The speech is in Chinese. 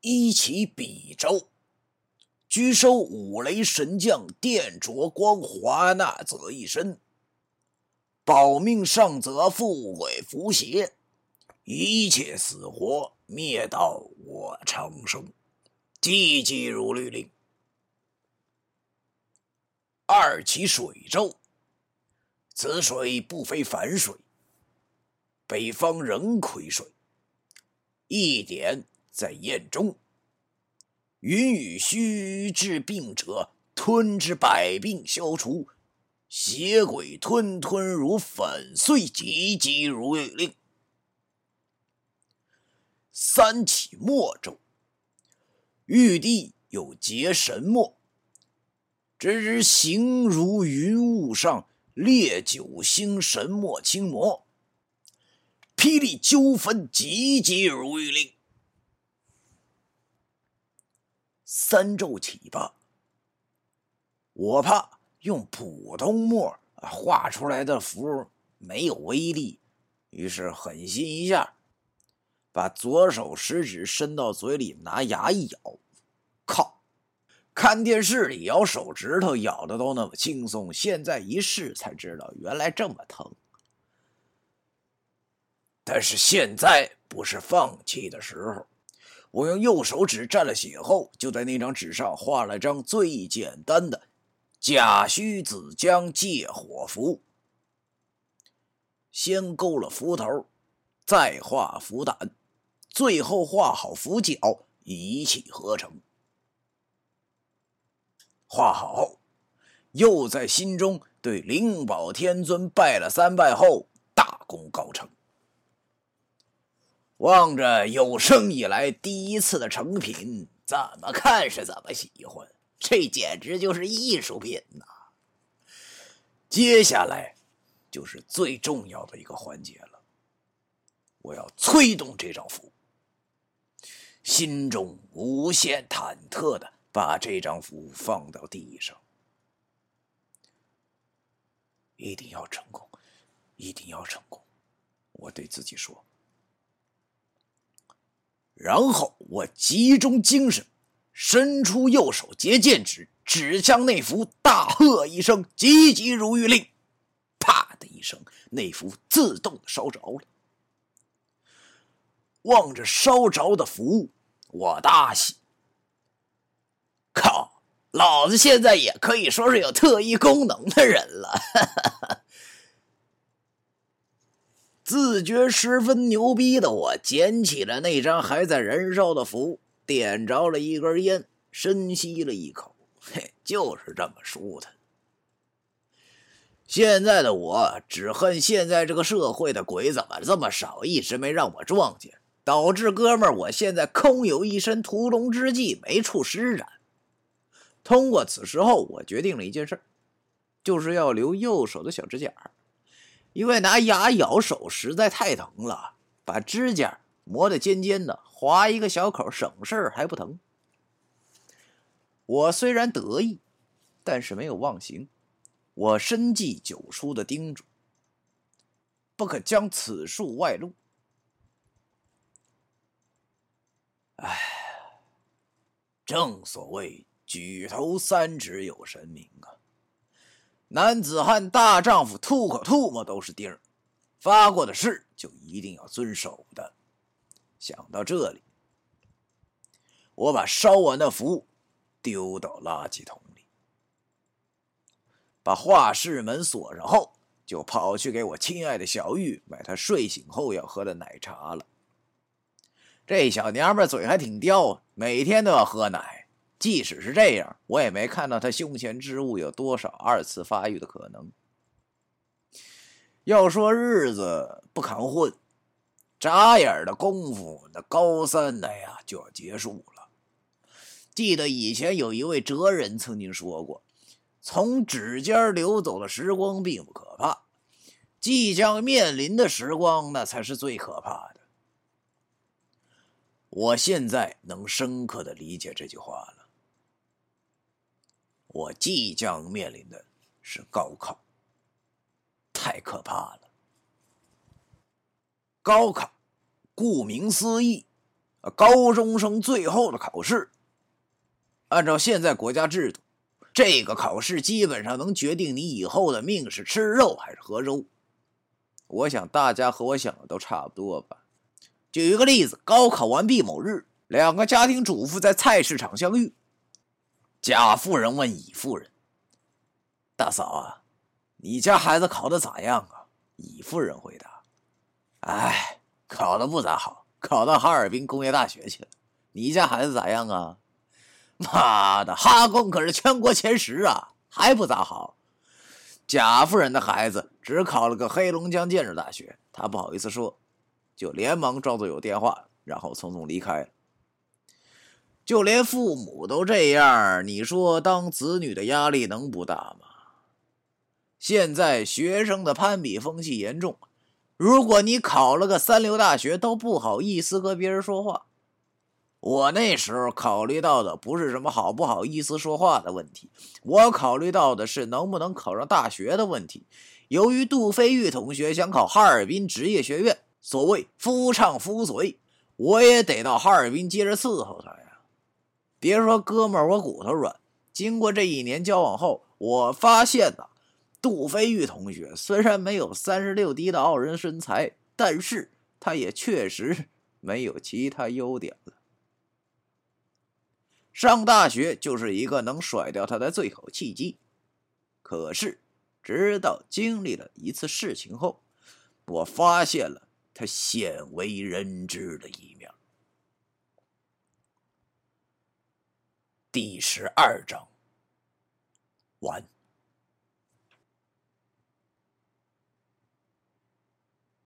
一起比周。据收五雷神将电灼光华那则一身，保命上则富贵福邪，一切死活灭道我长生，寂寂如律令。二起水咒，此水不非凡水，北方人癸水，一点在宴中。云雨虚治病者，吞之百病消除；邪鬼吞吞如粉碎，急急如律令。三起墨咒，玉帝有结神墨，只知形如云雾上列九星神墨轻魔，霹雳纠纷，急急如律令。三咒起吧，我怕用普通墨画出来的符没有威力，于是狠心一下，把左手食指伸到嘴里，拿牙一咬，靠！看电视里咬手指头咬的都那么轻松，现在一试才知道原来这么疼。但是现在不是放弃的时候。我用右手指蘸了血后，就在那张纸上画了张最简单的甲戌子江借火符。先勾了符头，再画符胆，最后画好符脚，一气呵成。画好后，又在心中对灵宝天尊拜了三拜后，大功告成。望着有生以来第一次的成品，怎么看是怎么喜欢，这简直就是艺术品呐！接下来就是最重要的一个环节了，我要催动这张符，心中无限忐忑的把这张符放到地上，一定要成功，一定要成功！我对自己说。然后我集中精神，伸出右手结剑指，指向那符，大喝一声：“急急如律令！”啪的一声，那符自动烧着了。望着烧着的符，我大喜。靠，老子现在也可以说是有特异功能的人了。自觉十分牛逼的我，捡起了那张还在燃烧的符，点着了一根烟，深吸了一口，嘿，就是这么舒坦。现在的我只恨现在这个社会的鬼怎么这么少，一直没让我撞见，导致哥们儿我现在空有一身屠龙之技没处施展。通过此事后，我决定了一件事，就是要留右手的小指甲。因为拿牙咬手实在太疼了，把指甲磨得尖尖的，划一个小口省事儿还不疼。我虽然得意，但是没有忘形。我深记九叔的叮嘱，不可将此术外露。哎，正所谓举头三尺有神明啊。男子汉大丈夫，吐口唾沫都是钉儿，发过的誓就一定要遵守的。想到这里，我把烧完的符丢到垃圾桶里，把画室门锁上后，就跑去给我亲爱的小玉买她睡醒后要喝的奶茶了。这小娘们嘴还挺刁，每天都要喝奶。即使是这样，我也没看到他胸前之物有多少二次发育的可能。要说日子不扛混，眨眼的功夫，那高三的呀就要结束了。记得以前有一位哲人曾经说过：“从指尖流走的时光并不可怕，即将面临的时光那才是最可怕的。”我现在能深刻的理解这句话了。我即将面临的是高考，太可怕了。高考，顾名思义，高中生最后的考试。按照现在国家制度，这个考试基本上能决定你以后的命是吃肉还是喝粥。我想大家和我想的都差不多吧。举一个例子，高考完毕某日，两个家庭主妇在菜市场相遇。甲夫人问乙夫人：“大嫂啊，你家孩子考的咋样啊？”乙夫人回答：“哎，考的不咋好，考到哈尔滨工业大学去了。你家孩子咋样啊？” 妈的，哈工可是全国前十啊，还不咋好。贾夫人的孩子只考了个黑龙江建设大学，他不好意思说，就连忙装作有电话，然后匆匆离开了。就连父母都这样，你说当子女的压力能不大吗？现在学生的攀比风气严重，如果你考了个三流大学，都不好意思和别人说话。我那时候考虑到的不是什么好不好意思说话的问题，我考虑到的是能不能考上大学的问题。由于杜飞玉同学想考哈尔滨职业学院，所谓夫唱妇随，我也得到哈尔滨接着伺候他。别说哥们儿，我骨头软。经过这一年交往后，我发现呐，杜飞玉同学虽然没有三十六 D 的傲人身材，但是他也确实没有其他优点了。上大学就是一个能甩掉他的最好契机，可是，直到经历了一次事情后，我发现了他鲜为人知的一面。第十二章完。